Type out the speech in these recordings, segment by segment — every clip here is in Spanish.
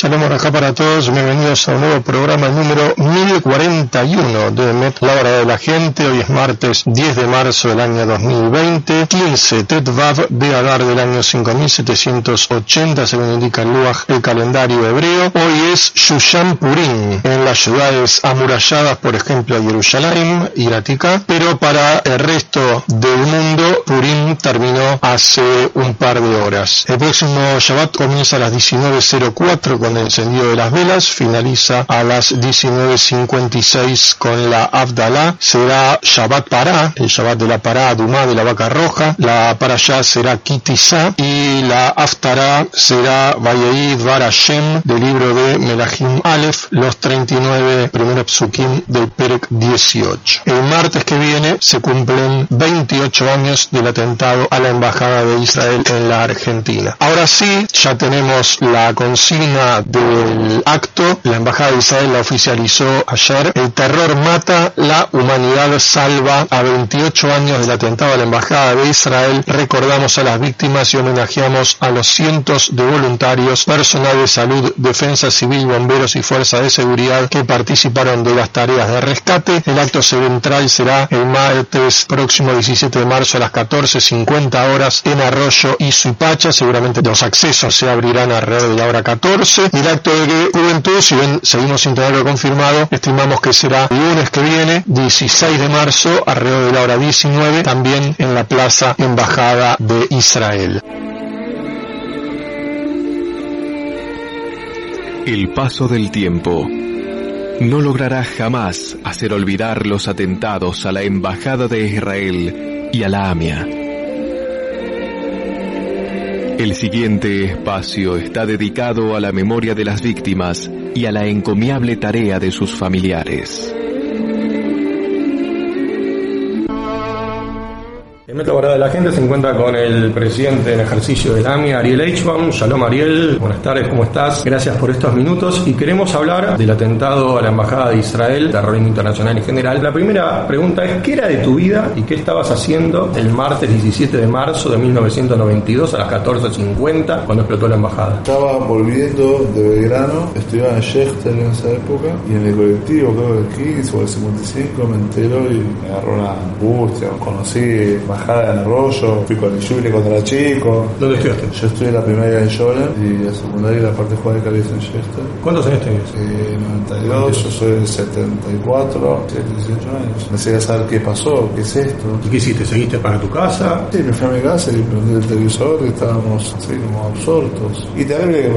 Saludos acá para todos, bienvenidos a un nuevo programa número 1041 de Met La Hora de la Gente. Hoy es martes 10 de marzo del año 2020, 15 Tetvav de Adar del año 5780, según indica el Luaj, el calendario hebreo. Hoy es Shushan Purim, en las ciudades amuralladas, por ejemplo, Jerusalén y Ratika, pero para el resto del mundo, Purim terminó hace un par de horas. El próximo Shabbat comienza a las 19.04 con el encendido de las velas, finaliza a las 19.56 con la Abdalá, será Shabbat Pará, el Shabbat de la Pará, Dumá de la vaca roja, la Parashá será Kitizá y la Aftará será Vayeid Var Hashem del libro de Melahim Aleph, los 39 primeros psukim del Perek 18. El martes que viene se cumplen 28 años del atentado a la Embajada de Israel en la Argentina. Ahora sí, ya tenemos la consigna del acto, la Embajada de Israel la oficializó ayer, el terror mata, la humanidad salva. A 28 años del atentado a la Embajada de Israel, recordamos a las víctimas y homenajeamos a los cientos de voluntarios, personal de salud, defensa civil, bomberos y fuerzas de seguridad que participaron de las tareas de rescate. El acto central será el martes próximo 17 de marzo a las 14.50 horas en Arroyo y Suipacha. Seguramente los accesos se abrirán alrededor de la hora 14 el acto de juventud, si bien seguimos sin tenerlo confirmado, estimamos que será el lunes que viene, 16 de marzo, alrededor de la hora 19, también en la Plaza Embajada de Israel. El paso del tiempo no logrará jamás hacer olvidar los atentados a la Embajada de Israel y a la AMIA. El siguiente espacio está dedicado a la memoria de las víctimas y a la encomiable tarea de sus familiares. De la Gente se encuentra con el presidente en ejercicio del AMI, Ariel Eichmann. Shalom Ariel, buenas tardes, ¿cómo estás? Gracias por estos minutos y queremos hablar del atentado a la Embajada de Israel, terrorismo internacional en general. La primera pregunta es, ¿qué era de tu vida y qué estabas haciendo el martes 17 de marzo de 1992 a las 14.50 cuando explotó la Embajada? Estaba volviendo de Belgrano, estudiaba en Schechter en esa época y en el colectivo, creo que el 15 o el 55, me entero y me agarró una angustia. Conocí Embajada en Arroyo, fui con el Yuri cuando era chico. ¿Dónde estudiaste? Yo estudié la primaria en Yola y la secundaria y la parte juega de Cali en Schechter. ¿Cuántos años tenías? Eh, 92, yo soy del 74, 18 años. Necesité saber qué pasó, qué es esto. ¿Y qué hiciste? ¿Seguiste para tu casa? Sí, me fui a mi casa y prendí el televisor y estábamos así como absortos. Y también que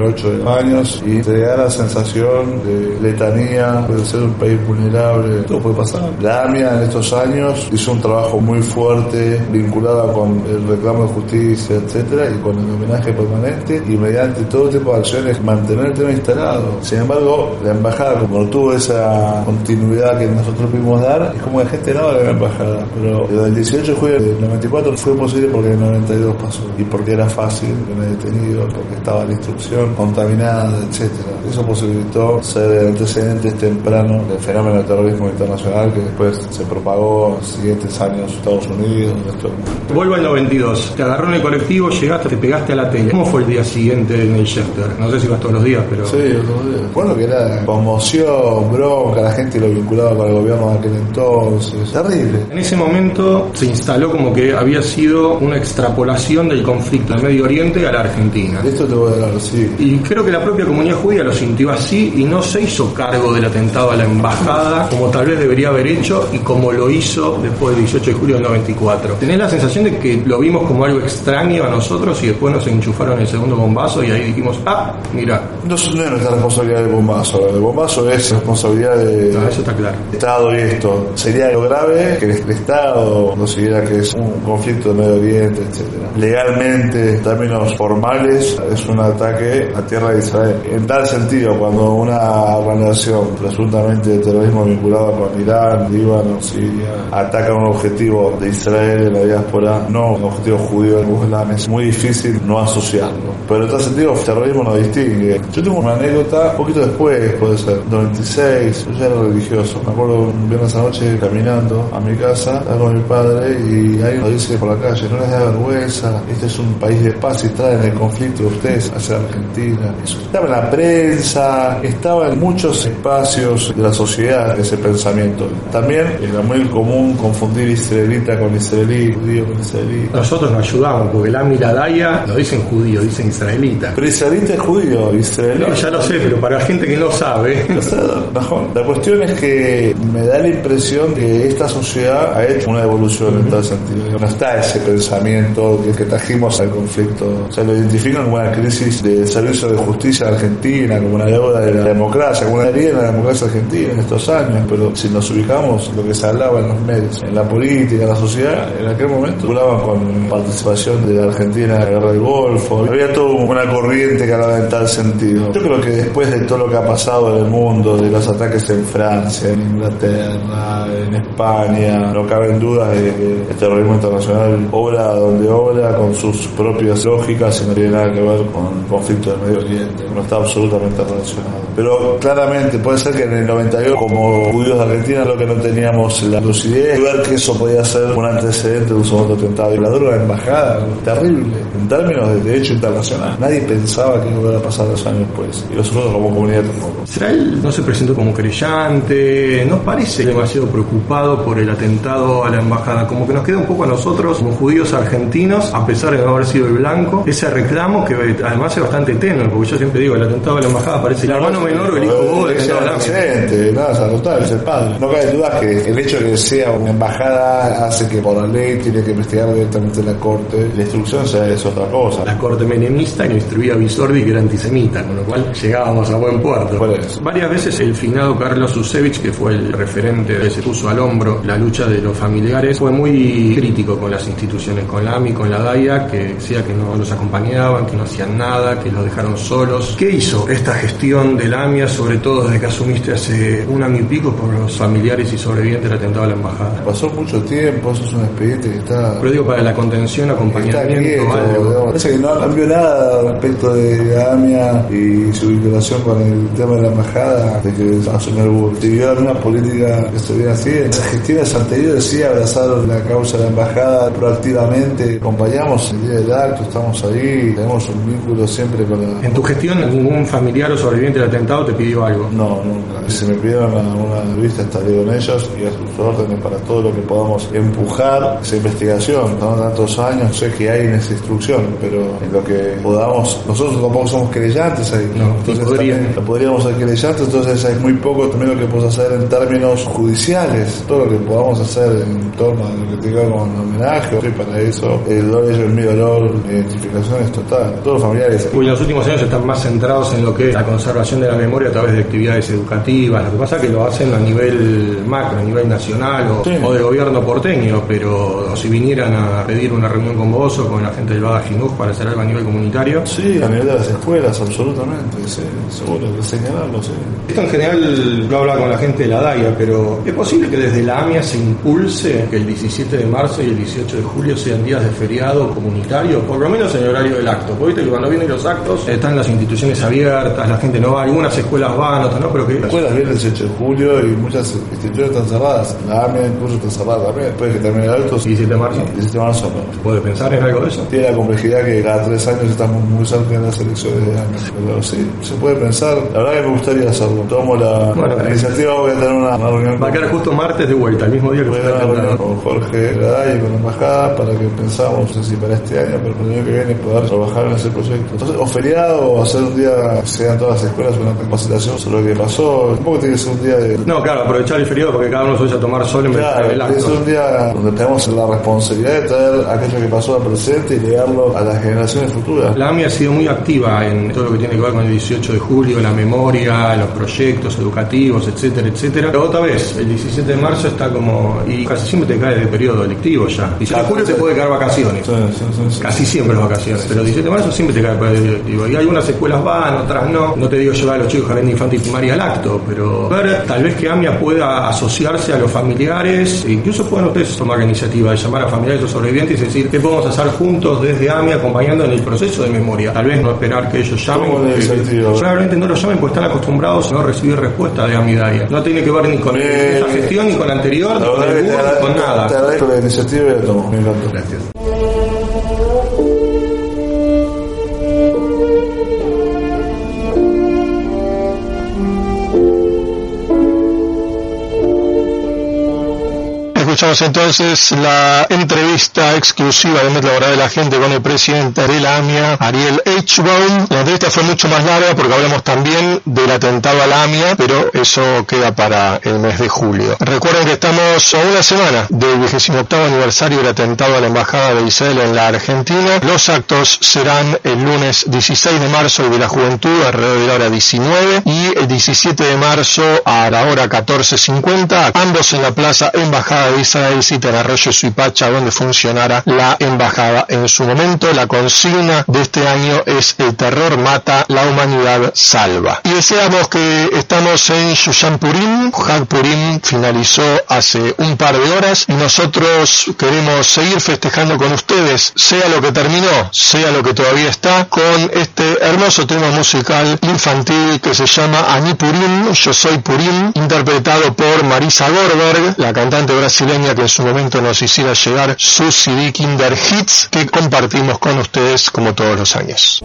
pasaban 28 años y te da la sensación de letanía, de ser un país vulnerable, todo puede pasar. La AMIA en estos años hizo un trabajo muy fuerte vinculado con el reclamo de justicia, etcétera, y con el homenaje permanente y mediante todo tipo de acciones mantener el tema instalado. Sin embargo, la embajada, como tuvo esa continuidad que nosotros pudimos dar, es como que gente no de la embajada. Pero el 18 de julio del 94 fue posible porque el 92 pasó y porque era fácil que me detenido, porque estaba la instrucción contaminada, etcétera. Eso posibilitó ser antecedentes tempranos del fenómeno del terrorismo internacional que después se propagó en los siguientes años Estados Unidos, en del mundo. Vuelvo al 92. Te agarró en el colectivo, llegaste, te pegaste a la tele. ¿Cómo fue el día siguiente en el shelter? No sé si vas todos los días, pero... Sí, todos los días. Bueno, que era conmoción, bronca, la gente lo vinculaba con el gobierno de aquel entonces. Terrible. En ese momento se instaló como que había sido una extrapolación del conflicto en Medio Oriente a la Argentina. De esto te voy a hablar, sí. Y creo que la propia comunidad judía lo sintió así y no se hizo cargo del atentado a la embajada como tal vez debería haber hecho y como lo hizo después del 18 de julio del 94. ¿Tenés la sensación de que lo vimos como algo extraño a nosotros y después nos enchufaron el segundo bombazo y ahí dijimos, ah, mira, No es nuestra responsabilidad del bombazo. El bombazo es responsabilidad de- no, eso está claro. del Estado y esto. Sería lo grave que el Estado considera que es un conflicto de Medio Oriente, etcétera. Legalmente, en términos formales, es un ataque a tierra de Israel. En tal sentido, cuando una operación presuntamente de terrorismo vinculado con Irán, Líbano, Siria, ataca un objetivo de Israel en la diáspora, no un objetivo judío en Islam. Es muy difícil no asociarlo. Pero en tal sentido, el terrorismo no distingue. Yo tengo una anécdota, un poquito después, puede ser, 96, yo ya era religioso. Me acuerdo un viernes anoche caminando a mi casa, estaba con mi padre y alguien nos dice por la calle, no les da vergüenza, este es un país de paz y traen el conflicto de ustedes hacia Argentina. Estaba en la prensa, estaba en muchos espacios de la sociedad ese pensamiento. También era muy común confundir israelita con israelí, judío con israelí. Nosotros nos ayudamos, porque la Daya no dicen judío, dicen israelita. Pero israelita es judío, israelí. No, ya lo sé, pero para la gente que no sabe, La cuestión es que me da la impresión que esta sociedad ha hecho una evolución en tal sentido. No está ese pensamiento que, que trajimos al conflicto. O sea, lo identifican como una crisis del servicio de justicia de Argentina, como una deuda de la democracia, como una herida en la democracia argentina en estos años. Pero si nos ubicamos, lo que se hablaba en los medios, en la política, en la sociedad, en aquel momento hablaban con participación de la Argentina en la guerra del Golfo. Había toda una corriente que hablaba en tal sentido. Yo creo que después de todo lo que ha pasado en el mundo, de los ataques en Francia, en Inglaterra, en España, no cabe en duda de que el terrorismo internacional obra donde obra con sus propias lógicas y no tiene nada que ver con el conflicto del Medio Oriente, no está absolutamente relacionado. Pero claramente puede ser que en el 98, como judíos de Argentina, lo que no teníamos la lucidez de ver que eso podía ser un antecedente de un segundo atentado. Y la dura embajada, terrible, en términos de derecho internacional. Nadie pensaba que iba a pasar dos años después. Y nosotros como comunidad tampoco. Israel no se presentó como creyente, no parece demasiado preocupado por el atentado a la embajada, como que nos queda un poco a nosotros, como judíos argentinos, a pesar de no haber sido el blanco, ese reclamo que además es bastante tenue, porque yo siempre digo, el atentado a la embajada parece el hermano menor o el hijo vos del es el presidente, nada, notable, es el padre. No cabe duda que el hecho de que sea una embajada hace que por la ley tiene que investigar directamente la corte. La instrucción sea es otra cosa. La corte menemista que instruía a Bisordi que era antisemita, con lo cual llegábamos a buen puerto. Varias veces el finado Carlos Susevich, que fue el referente que se puso al hombro la lucha de los familiares, fue muy crítico con las instituciones, con la AMI, con la DAIA, que decía que no los acompañaban, que no hacían nada, que los dejaron solos. ¿Qué hizo esta gestión de la AMIA, sobre todo desde que asumiste hace un año y pico por los familiares y sobrevivientes del atentado a la embajada? Pasó mucho tiempo, eso es un expediente que está Pero digo, para la contención, Está acompañamiento, quieto, algo. Parece que no cambió nada respecto de AMIA y su vinculación con el tema de la embajada, de que asumió el. Siguió una política que se viene haciendo. Las gestiones anteriores sí abrazaron la causa de la embajada proactivamente. Acompañamos el día del acto, estamos ahí, tenemos un vínculo siempre con la. En tu gestión, ningún familiar o sobreviviente del atentado te pidió algo. No, nunca. Si me pidieron una, una revista, estaré con ellos y a sus órdenes para todo lo que podamos empujar esa investigación. No tantos años, sé que hay en esa instrucción, pero en lo que podamos, nosotros tampoco somos creyentes ahí. No, entonces ni podrían. también podríamos ser creyentes, entonces es muy poco también lo que podemos hacer en términos judiciales. Todo lo que podamos hacer en torno a lo que tenga con homenaje, y para eso, el dolor es el mi dolor, la identificación es total. Todos los familiares. Uy, los últimos años están más centrados en lo que es la conservación de la memoria a través de actividades educativas. Lo que pasa es que lo hacen a nivel macro, a nivel nacional o, Sí. o de gobierno porteño, pero si vinieran a pedir una reunión con vos o con la gente del Bada para hacer algo a nivel comunitario. Sí, a nivel de las escuelas, absolutamente, sí, seguro, de señalarlo, sí. Esto en general lo habla con la gente de la DAIA, pero ¿es posible que desde la AMIA se impulse que el 17 de marzo y el 18 de julio sean días de feriado comunitario? Por lo menos en el horario del acto. Porque viste que cuando vienen los actos están las instituciones abiertas, la gente no va, algunas escuelas van, otras no, pero que Las escuelas vienen el 18 de julio y muchas instituciones están cerradas. La AMIA incluso está cerrada también. Después de que termine el alto, 17 de marzo. 17 de marzo no. ¿Puede pensar en algo de eso? Tiene la complejidad que cada tres años estamos muy cerca de las elecciones de AMIA. Pero sí, se puede pensar. La verdad que me gustaría hacerlo. Tomo la, Bueno, la iniciativa, voy a tener una, una reunión Va a quedar justo martes de vuelta, el mismo día que atentado. con Jorge Gaday y con la embajada para que pensamos, no sé si para este año, pero para el año que viene poder trabajar en ese proyecto. Entonces, o feriado, o hacer un día, que sean todas las escuelas una capacitación sobre lo que pasó. Tampoco tiene que ser un día de No, claro, aprovechar el feriado porque cada uno se vaya a tomar sol en vez de es un día donde tenemos la responsabilidad de traer aquello que pasó al presente y leerlo a las generaciones futuras. La AMI ha sido muy activa en todo lo que tiene que ver con el 18 de julio, la memoria, los proyectos educativos, etcétera, etcétera. Pero otra vez, el 17 de marzo está como... y casi siempre te cae de periodo lectivo ya. 18 de julio te puede caer vacaciones. Sí, sí, sí, sí. Casi siempre las vacaciones, pero el 17 de marzo siempre te cae periodo lectivo. Y algunas escuelas van, otras no. No te digo llevar los chicos jardín de infantil y primaria al acto, acto, pero ver tal vez que AMIA pueda asociarse a los familiares, e incluso pueden ustedes tomar la iniciativa de llamar a familiares de los sobrevivientes y decir qué podemos hacer juntos desde AMIA acompañando en el proceso de memoria. Tal vez no esperar que ellos llamen. Probablemente no los llamen porque están acostumbrados a no recibir respuesta de Amidaria. No tiene que ver ni con Bien, esta gestión, ni con la anterior, ni con el que Google, ni con nada. te agradezco la iniciativa y la tomo. Gracias. Escuchamos entonces la entrevista exclusiva de Met Laboral de la Gente con el presidente de la AMIA, Ariel H-Baum. La entrevista fue mucho más larga porque hablamos también del atentado a la AMIA, pero eso queda para el mes de julio. Recuerden que estamos a una semana del 28 aniversario del atentado a la Embajada de Israel en la Argentina. Los actos serán el lunes 16 de marzo de la Juventud alrededor de la hora 19 y el 17 de marzo a la hora 14.50, ambos en la Plaza Embajada de Israel, cita en Arroyo Suipacha, donde funcionará la embajada en su momento. La consigna de este año es el terror mata, la humanidad salva. Y deseamos que estamos en Shushan Purim. Hag Purim finalizó hace un par de horas y nosotros queremos seguir festejando con ustedes, sea lo que terminó, sea lo que todavía está, con este hermoso tema musical infantil que se llama Ani Purim, Yo Soy Purim, interpretado por Marisa Gorberg, la cantante brasileña que en su momento nos hiciera llegar su CD Kinder Hits que compartimos con ustedes como todos los años.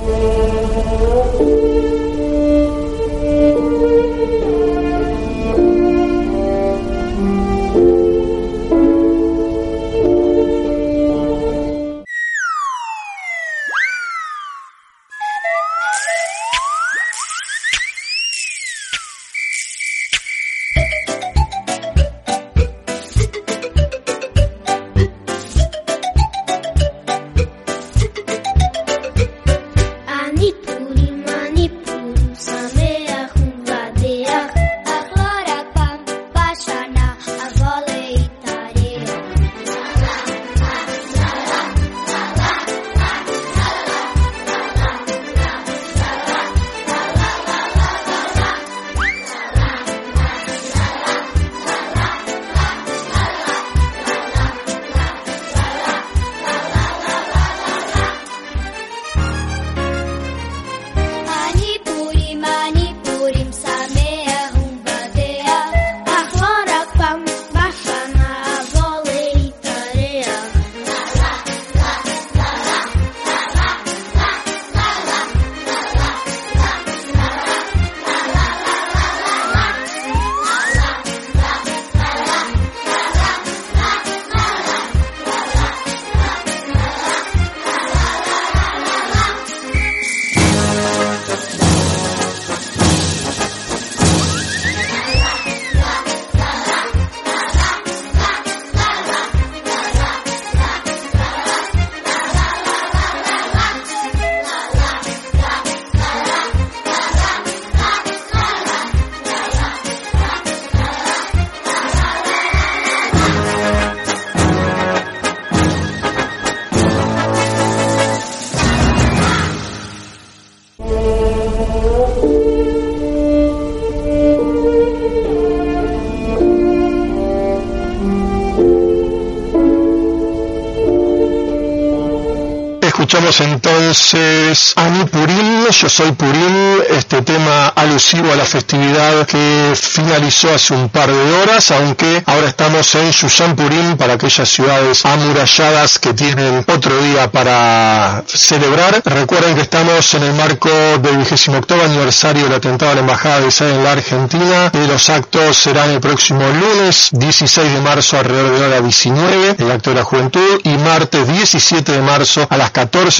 Entonces Ani Purim, Yo Soy Purim, este tema alusivo a la festividad que finalizó hace un par de horas, aunque ahora estamos en Shushan Purim para aquellas ciudades amuralladas que tienen otro día para celebrar. Recuerden que estamos en el marco del 28 aniversario del atentado a la Embajada de Israel en la Argentina. Los actos serán el próximo lunes 16 de marzo alrededor de la hora 19, el acto de la juventud, y martes 17 de marzo a las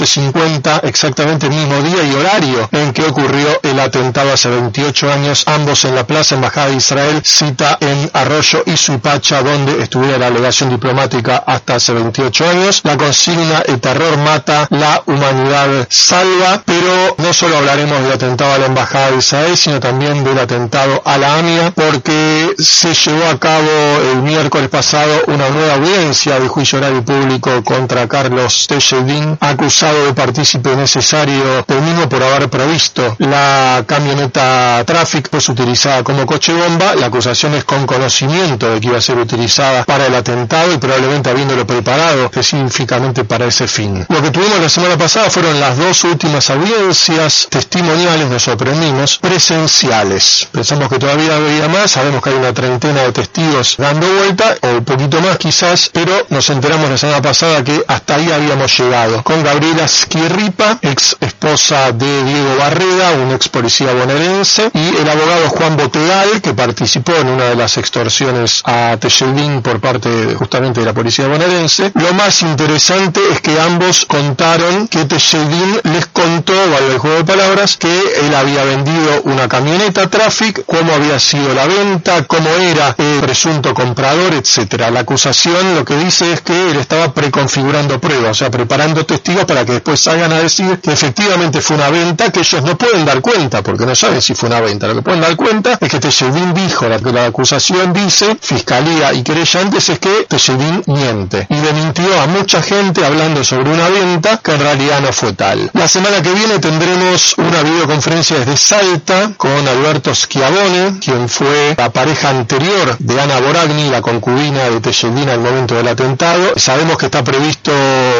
14.50, exactamente el mismo día y horario en que ocurrió el atentado hace 28 años, ambos en la Plaza Embajada de Israel, cita en Arroyo y Suipacha, donde estuviera la delegación diplomática hasta hace 28 años. La consigna, el terror mata, la humanidad salva, pero no solo hablaremos del atentado a la Embajada de Israel, sino también del atentado a la AMIA, porque se llevó a cabo el miércoles pasado una nueva audiencia de juicio oral y público contra Carlos Tejedín, acusado de partícipe necesario del mismo por haber provisto la camioneta Traffic, pues utilizada como coche bomba. La acusación es con conocimiento de que iba a ser utilizada para el atentado y probablemente habiéndolo preparado específicamente para ese fin. Lo que tuvimos la semana pasada fueron las dos últimas audiencias testimoniales, nos sorprendimos, presenciales. Pensamos que todavía había más, sabemos que hay una treintena de testigos dando vuelta, o un poquito más quizás, pero nos enteramos la semana pasada que hasta ahí habíamos llegado. Con Gabriela Skirripa, ex esposa de Diego Barreda, un ex policía bonaerense, y el abogado Juan Botegal, que participó en una de las extorsiones a Tejedín por parte justamente de la policía bonaerense. Lo más interesante es que ambos contaron que Tejedín les contó, vale el juego de palabras, que él había vendido una camioneta Traffic, cómo había sido la venta, cómo era el presunto comprador, etcétera. La acusación lo que dice es que él estaba preconfigurando pruebas, o sea, preparando testigos para que después salgan a decir que efectivamente fue una venta que ellos no pueden dar cuenta, porque no saben si fue una venta. Lo que pueden dar cuenta es que Tejedín dijo, que la acusación dice, fiscalía y querellantes, es que Tejedín miente. Y le mintió a mucha gente hablando sobre una venta que en realidad no fue tal. La semana que viene tendremos una videoconferencia desde Salta con Alberto Schiavone, quien fue la pareja anterior de Ana Boragni, la concubina de Tejedín al momento del atentado. Sabemos que está previsto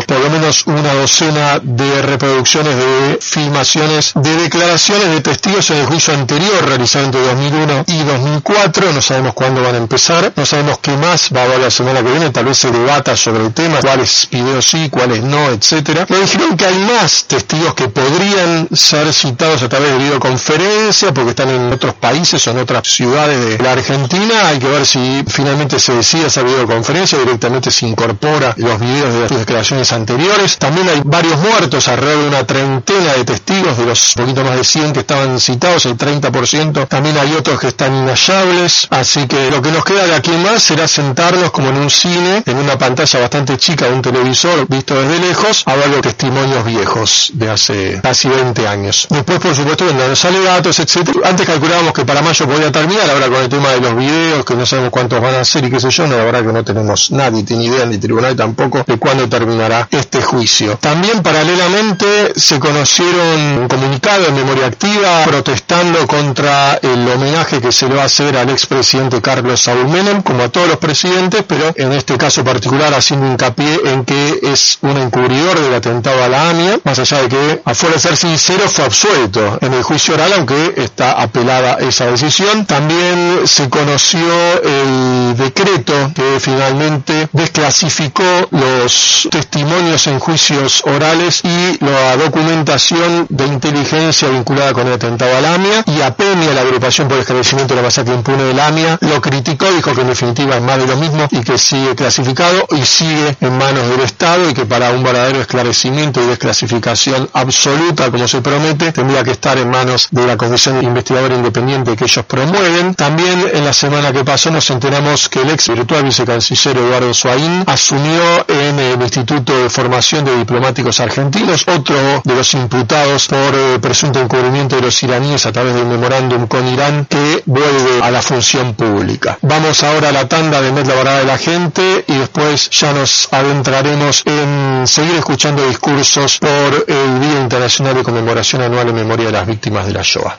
por lo menos una docena de reproducciones de filmaciones de declaraciones de testigos en el juicio anterior realizado entre 2001 y 2004. No sabemos cuándo van a empezar, no sabemos qué más va a haber la semana que viene, tal vez se debata sobre el tema, cuáles videos sí, cuáles no, etcétera. Me dijeron que hay más testigos que podrían ser citados a través de videoconferencia porque están en otros países o en otras ciudades de la Argentina. Hay que ver si finalmente se decide esa videoconferencia, directamente se incorpora los videos de las declaraciones anteriores. También hay varios muertos, alrededor de una treintena de testigos, de los poquito más de 100 que estaban citados, el 30%. También hay otros que están inhallables. Así que lo que nos queda de aquí más será sentarnos como en un cine, en una pantalla bastante chica de un televisor visto desde lejos, a ver los testimonios viejos de hace casi 20 años. Después, por supuesto, vendrán los alegatos, etcétera. Antes calculábamos que para mayo podía terminar, ahora con el tema de los videos, que no sabemos cuántos van a ser y qué sé yo, no, la verdad que no tenemos nadie, tiene idea, ni tribunal tampoco, de cuándo terminará este juicio. También, paralelamente, se conocieron un comunicado en memoria activa protestando contra el homenaje que se le va a hacer al expresidente Carlos Saúl Menem, como a todos los presidentes, pero en este caso particular haciendo hincapié en que es un encubridor del atentado a la AMIA, más allá de que, afuera de ser sincero, fue absuelto en el juicio oral, aunque está apelada esa decisión. También se conoció el decreto que finalmente desclasificó los testimonios en juicios orales y la documentación de inteligencia vinculada con el atentado a la AMIA y APEMIA, la agrupación por el esclarecimiento de la masacre impune de la AMIA, lo criticó, dijo que en definitiva es más de lo mismo y que sigue clasificado y sigue en manos del Estado y que para un verdadero esclarecimiento y desclasificación absoluta, como se promete, tendría que estar en manos de la Comisión Investigadora Independiente que ellos promueven. También en la semana que pasó nos enteramos que el ex virtual vicecanciller Eduardo Suaín asumió en el Instituto de Formación de Diplomáticos Argentinos, otro de los imputados por eh, presunto encubrimiento de los iraníes a través del memorándum con Irán que vuelve a la función pública. Vamos ahora a la tanda de Met la Varada de la Gente y después ya nos adentraremos en seguir escuchando discursos por el Día Internacional de Conmemoración Anual en Memoria de las Víctimas de la Shoah.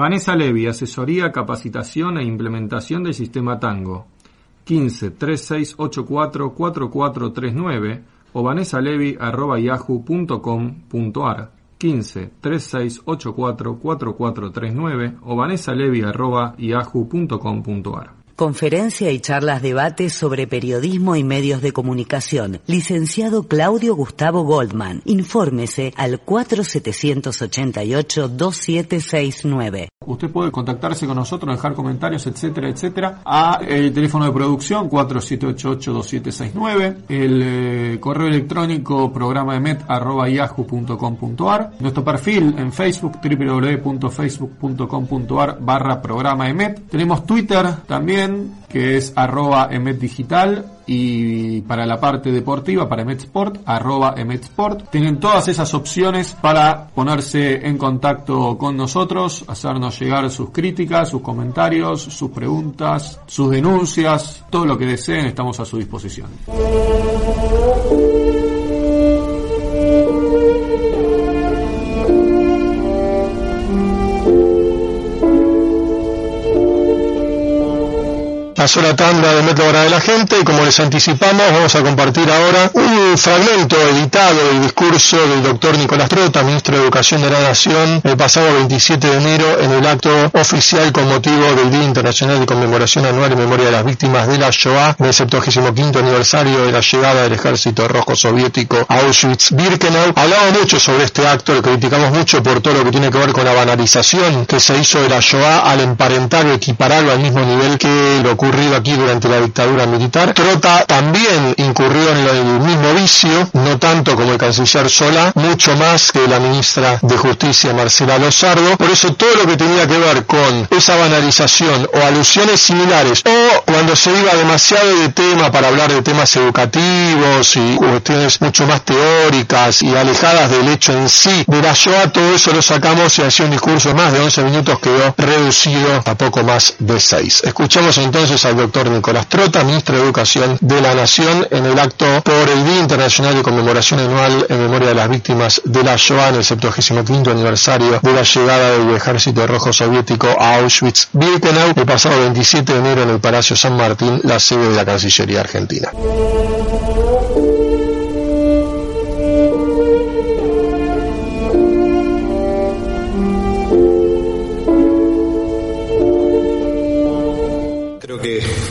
Vanessa Levy, asesoría, capacitación e implementación del sistema Tango. 15 3684 4439 o vanessalevi.yahoo.com.ar 15 3684 4439 o vanessalevi.yahoo.com.ar Conferencia y charlas debate sobre periodismo y medios de comunicación. Licenciado Claudio Gustavo Goldman. Infórmese al 4788-2769. Usted puede contactarse con nosotros, dejar comentarios, etcétera, etcétera, a el teléfono de producción 4788-2769, el eh, correo electrónico programa nuestro perfil en Facebook www.facebook.com.ar barra programa. Tenemos Twitter también que es arroba emet digital y para la parte deportiva, para Emetsport, arroba Emetsport. Tienen todas esas opciones para ponerse en contacto con nosotros, hacernos llegar sus críticas, sus comentarios, sus preguntas, sus denuncias, todo lo que deseen, estamos a su disposición. Pasó la tanda de Metro Hora de la Gente y como les anticipamos vamos a compartir ahora un fragmento editado del discurso del doctor Nicolás Trota, ministro de Educación de la Nación, el pasado 27 de enero en el acto oficial con motivo del Día Internacional de Conmemoración Anual en memoria de las víctimas de la Shoah, del 75 aniversario de la llegada del Ejército Rojo Soviético a Auschwitz-Birkenau. Hablamos mucho sobre este acto, lo criticamos mucho por todo lo que tiene que ver con la banalización que se hizo de la Shoah al emparentar o equipararlo al mismo nivel que lo aquí durante la dictadura militar. Trota también incurrió en el mismo vicio, no tanto como el canciller Sola, mucho más que la ministra de Justicia Marcela Lozardo. Por eso todo lo que tenía que ver con esa banalización o alusiones similares o cuando se iba demasiado de tema para hablar de temas educativos y cuestiones mucho más teóricas y alejadas del hecho en sí de la Shoah, todo eso lo sacamos y hacía un discurso más de 11 minutos quedó reducido a poco más de 6. Escuchamos entonces al doctor Nicolás Trota, ministro de Educación de la Nación, en el acto por el Día Internacional de Conmemoración Anual en memoria de las víctimas de la Shoah en el 75 aniversario de la llegada del Ejército Rojo Soviético a Auschwitz-Birkenau el pasado 27 de enero en el Palacio San Martín, la sede de la Cancillería Argentina.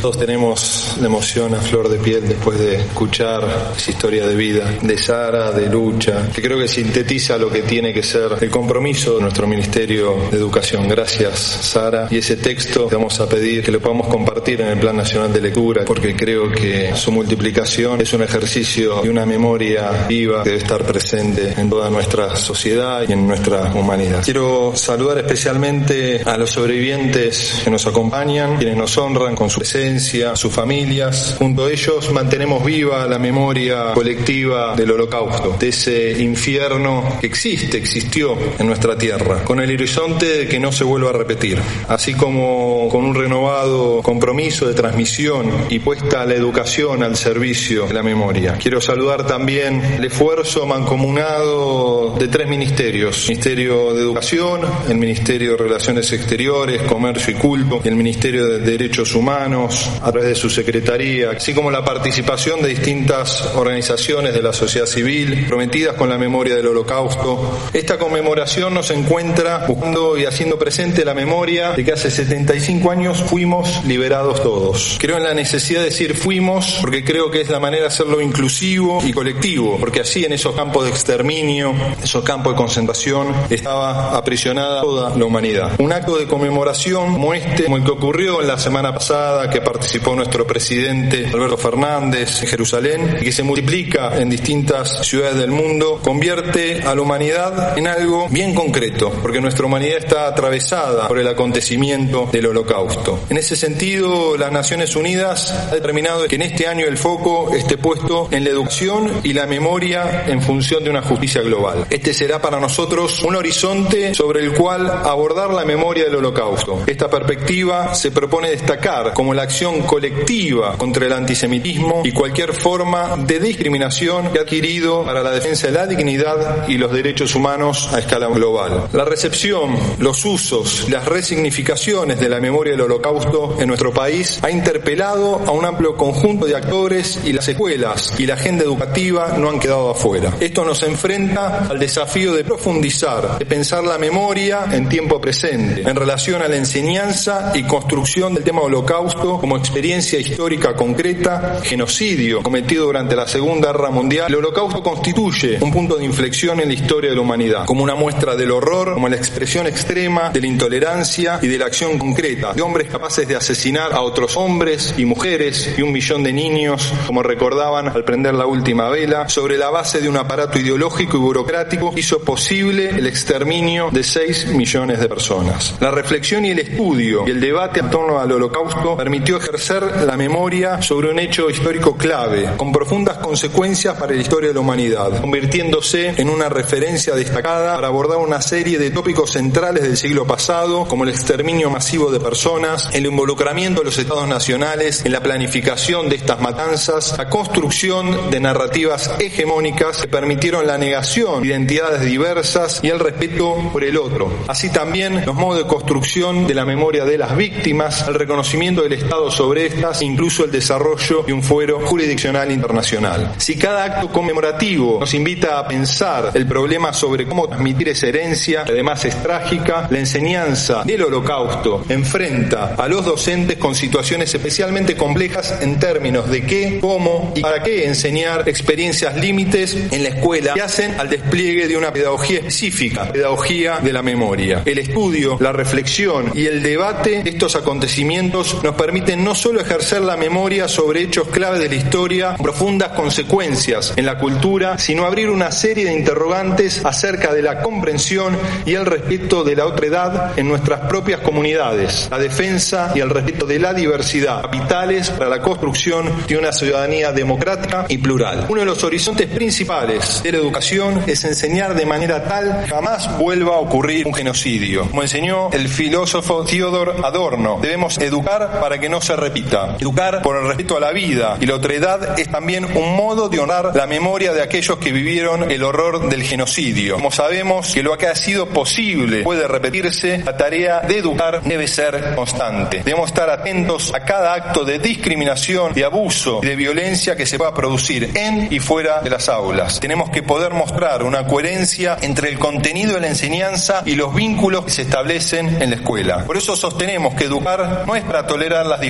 Todos tenemos la emoción a flor de piel después de escuchar esa historia de vida de Sara, de lucha, que creo que sintetiza lo que tiene que ser el compromiso de nuestro Ministerio de Educación. Gracias, Sara. Y ese texto te vamos a pedir que lo podamos compartir en el Plan Nacional de Lectura, porque creo que su multiplicación es un ejercicio y una memoria viva que debe estar presente en toda nuestra sociedad y en nuestra humanidad. Quiero saludar especialmente a los sobrevivientes que nos acompañan, quienes nos honran con su presencia sus familias. Junto a ellos mantenemos viva la memoria colectiva del holocausto, de ese infierno que existe, existió en nuestra tierra, con el horizonte de que no se vuelva a repetir, así como con un renovado compromiso de transmisión y puesta la educación al servicio de la memoria. Quiero saludar también el esfuerzo mancomunado de tres ministerios, Ministerio de Educación, el Ministerio de Relaciones Exteriores, Comercio y Culto el Ministerio de Derechos Humanos, a través de su secretaría, así como la participación de distintas organizaciones de la sociedad civil prometidas con la memoria del holocausto. Esta conmemoración nos encuentra buscando y haciendo presente la memoria de que hace 75 años fuimos liberados todos. Creo en la necesidad de decir fuimos porque creo que es la manera de hacerlo inclusivo y colectivo, porque así en esos campos de exterminio, esos campos de concentración, estaba aprisionada toda la humanidad. Un acto de conmemoración como este, como el que ocurrió en la semana pasada, que participó nuestro presidente Alberto Fernández en Jerusalén y que se multiplica en distintas ciudades del mundo, convierte a la humanidad en algo bien concreto, porque nuestra humanidad está atravesada por el acontecimiento del holocausto. En ese sentido, las Naciones Unidas ha determinado que en este año el foco esté puesto en la educación y la memoria en función de una justicia global. Este será para nosotros un horizonte sobre el cual abordar la memoria del holocausto. Esta perspectiva se propone destacar como la acción colectiva contra el antisemitismo y cualquier forma de discriminación que ha adquirido para la defensa de la dignidad y los derechos humanos a escala global. La recepción, los usos, las resignificaciones de la memoria del holocausto en nuestro país ha interpelado a un amplio conjunto de actores y las escuelas y la agenda educativa no han quedado afuera. Esto nos enfrenta al desafío de profundizar, de pensar la memoria en tiempo presente, en relación a la enseñanza y construcción del tema holocausto como experiencia histórica concreta, genocidio cometido durante la Segunda Guerra Mundial, el holocausto constituye un punto de inflexión en la historia de la humanidad, como una muestra del horror, como la expresión extrema de la intolerancia y de la acción concreta de hombres capaces de asesinar a otros hombres y mujeres y un millón de niños, como recordaban al prender la última vela, sobre la base de un aparato ideológico y burocrático hizo posible el exterminio de 6 millones de personas. La reflexión y el estudio y el debate en torno al holocausto permitió ejercer la memoria sobre un hecho histórico clave, con profundas consecuencias para la historia de la humanidad, convirtiéndose en una referencia destacada para abordar una serie de tópicos centrales del siglo pasado, como el exterminio masivo de personas, el involucramiento de los estados nacionales en la planificación de estas matanzas, la construcción de narrativas hegemónicas que permitieron la negación de identidades diversas y el respeto por el otro. Así también los modos de construcción de la memoria de las víctimas, el reconocimiento del Estado sobre estas, incluso el desarrollo de un fuero jurisdiccional internacional. Si cada acto conmemorativo nos invita a pensar el problema sobre cómo transmitir esa herencia, que además es trágica, la enseñanza del holocausto enfrenta a los docentes con situaciones especialmente complejas en términos de qué, cómo y para qué enseñar experiencias límites en la escuela que hacen al despliegue de una pedagogía específica, pedagogía de la memoria. El estudio, la reflexión y el debate de estos acontecimientos nos no solo ejercer la memoria sobre hechos clave de la historia, profundas consecuencias en la cultura, sino abrir una serie de interrogantes acerca de la comprensión y el respeto de la otra edad en nuestras propias comunidades, la defensa y el respeto de la diversidad, capitales para la construcción de una ciudadanía democrática y plural. Uno de los horizontes principales de la educación es enseñar de manera tal que jamás vuelva a ocurrir un genocidio. Como enseñó el filósofo Theodor Adorno, debemos educar para que no se repita. Educar por el respeto a la vida y la otredad es también un modo de honrar la memoria de aquellos que vivieron el horror del genocidio. Como sabemos que lo que ha sido posible puede repetirse, la tarea de educar debe ser constante. Debemos estar atentos a cada acto de discriminación, de abuso y de violencia que se pueda producir en y fuera de las aulas. Tenemos que poder mostrar una coherencia entre el contenido de la enseñanza y los vínculos que se establecen en la escuela. Por eso sostenemos que educar no es para tolerar las diferencias,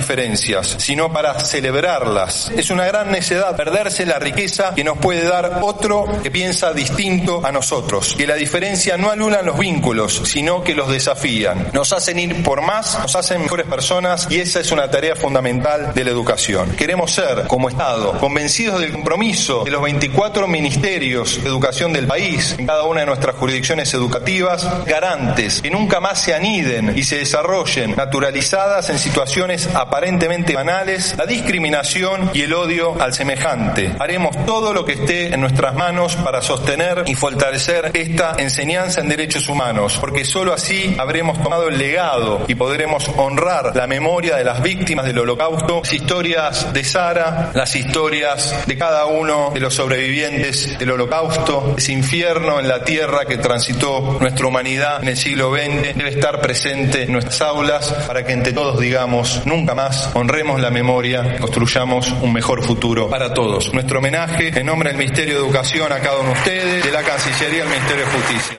sino para celebrarlas. Es una gran necedad perderse la riqueza que nos puede dar otro que piensa distinto a nosotros. Que la diferencia no anulan los vínculos, sino que los desafían. Nos hacen ir por más, nos hacen mejores personas y esa es una tarea fundamental de la educación. Queremos ser, como Estado, convencidos del compromiso de los 24 ministerios de educación del país, en cada una de nuestras jurisdicciones educativas, garantes que nunca más se aniden y se desarrollen naturalizadas en situaciones aparentemente banales, la discriminación y el odio al semejante. Haremos todo lo que esté en nuestras manos para sostener y fortalecer esta enseñanza en derechos humanos, porque solo así habremos tomado el legado y podremos honrar la memoria de las víctimas del holocausto, las historias de Sara, las historias de cada uno de los sobrevivientes del holocausto, ese infierno en la tierra que transitó nuestra humanidad en el siglo XX, debe estar presente en nuestras aulas para que entre todos digamos, nunca más honremos la memoria, construyamos un mejor futuro para todos. Nuestro homenaje en nombre del Ministerio de Educación a cada uno de ustedes, de la Cancillería al Ministerio de Justicia.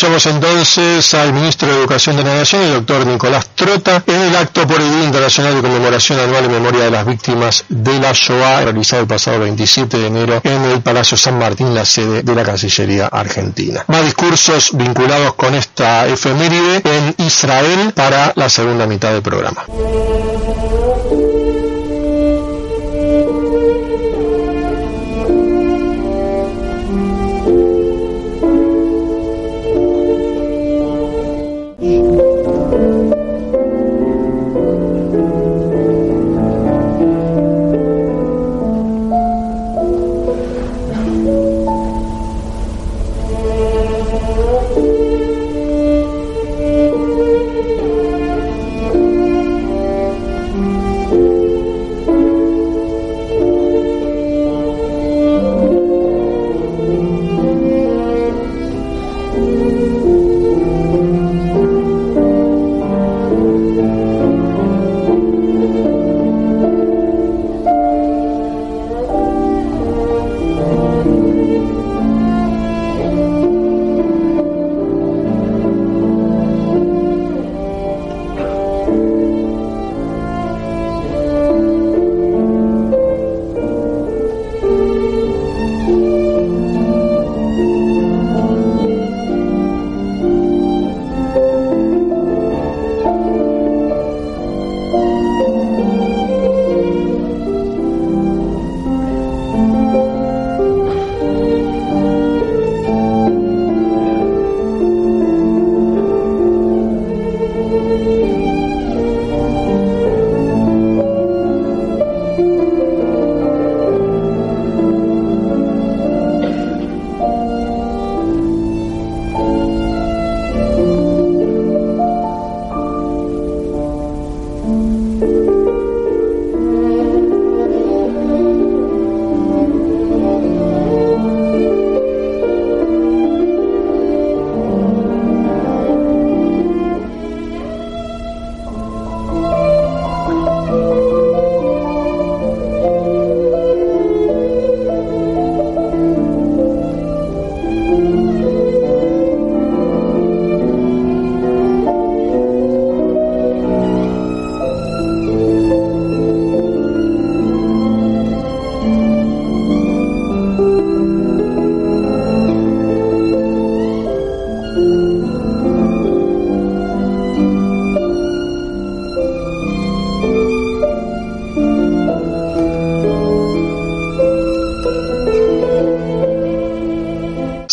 Escuchamos entonces al ministro de Educación de la Nación, el doctor Nicolás Trota, en el acto por el Día Internacional de Conmemoración Anual en Memoria de las Víctimas de la Shoah, realizado el pasado 27 de enero en el Palacio San Martín, la sede de la Cancillería Argentina. Más discursos vinculados con esta efeméride en Israel para la segunda mitad del programa.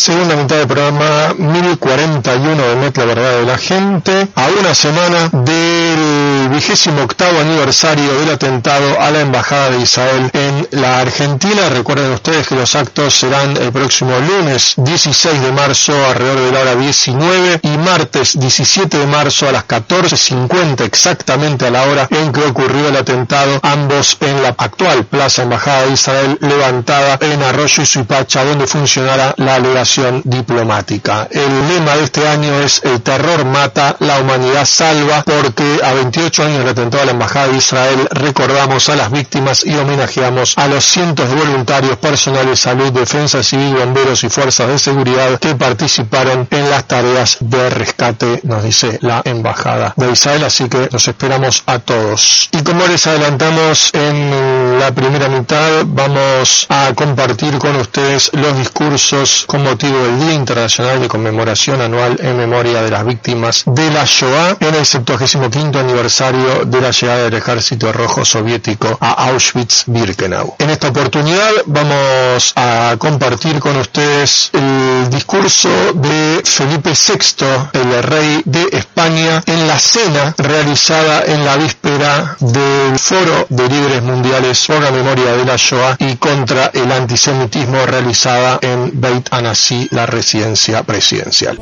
Segunda mitad del programa 1041 de Met, la verdad de la gente, a una semana del vigésimo octavo aniversario del atentado a la Embajada de Israel en la Argentina. Recuerden ustedes que los actos serán el próximo lunes 16 de marzo alrededor de la hora 19 y martes 17 de marzo a las 14.50 exactamente a la hora en que ocurrió el atentado, ambos en la actual Plaza Embajada de Israel levantada en Arroyo y Suipacha donde funcionará la legación diplomática. El lema de este año es el terror mata, la humanidad salva porque a 28 años del atentado a la Embajada de Israel recordamos a las víctimas y homenajeamos a los cientos de voluntarios, personal de salud, defensa civil, bomberos y fuerzas de seguridad que participaron en las tareas de rescate, nos dice la Embajada de Israel, así que los esperamos a todos. Y como les adelantamos en la primera mitad, vamos a compartir con ustedes los discursos con motivo del Día Internacional de Conmemoración Anual en memoria de las víctimas de la Shoah en el 75 aniversario de la llegada del Ejército Rojo Soviético a Auschwitz-Birkenau. En esta oportunidad vamos a compartir con ustedes el discurso de Felipe VI, el rey de España, en la cena realizada en la víspera del Foro de Líderes Mundiales por la memoria de la Shoah y contra el antisemitismo realizada en Beit Anasi, la residencia presidencial.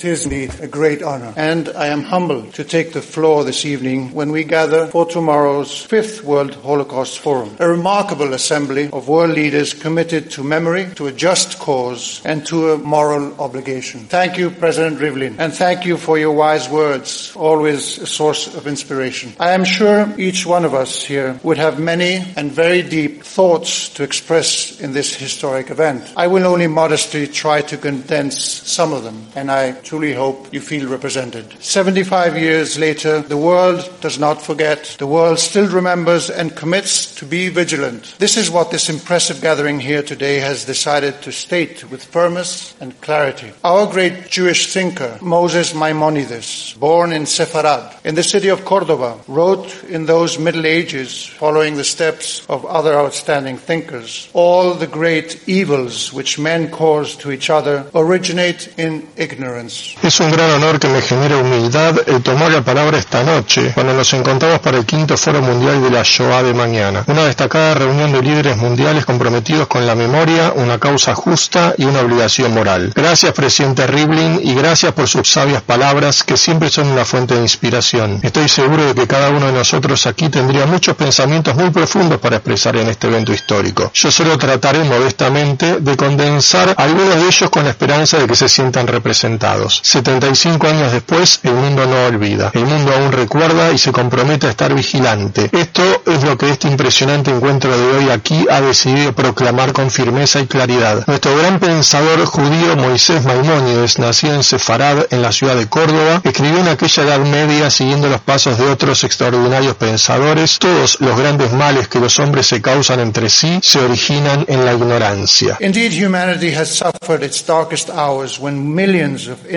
It is indeed a great honor, and I am humbled to take the floor this evening when we gather for tomorrow's fifth World Holocaust Forum, a remarkable assembly of world leaders committed to memory, to a just cause, and to a moral obligation. Thank you, President Rivlin, and thank you for your wise words, always a source of inspiration. I am sure each one of us here would have many and very deep thoughts to express in this historic event. I will only modestly try to condense some of them, and I truly hope you feel represented. 75 years later, the world does not forget. The world still remembers and commits to be vigilant. This is what this impressive gathering here today has decided to state with firmness and clarity. Our great Jewish thinker, Moses Maimonides, born in Sepharad, in the city of Cordoba, wrote in those Middle Ages, following the steps of other outstanding thinkers, all the great evils which men cause to each other originate in ignorance. Es un gran honor que me genera humildad el tomar la palabra esta noche, cuando nos encontramos para el quinto Foro Mundial de la Shoah de mañana. Una destacada reunión de líderes mundiales comprometidos con la memoria, una causa justa y una obligación moral. Gracias, presidente Rivlin, y gracias por sus sabias palabras que siempre son una fuente de inspiración. Estoy seguro de que cada uno de nosotros aquí tendría muchos pensamientos muy profundos para expresar en este evento histórico. Yo solo trataré modestamente de condensar algunos de ellos con la esperanza de que se sientan representados. 75 años después, el mundo no olvida. El mundo aún recuerda y se compromete a estar vigilante. Esto es lo que este impresionante encuentro de hoy aquí ha decidido proclamar con firmeza y claridad. Nuestro gran pensador judío Moisés Maimónides, nacido en Sefarad, en la ciudad de Córdoba, escribió en aquella Edad Media, siguiendo los pasos de otros extraordinarios pensadores, todos los grandes males que los hombres se causan entre sí se originan en la ignorancia.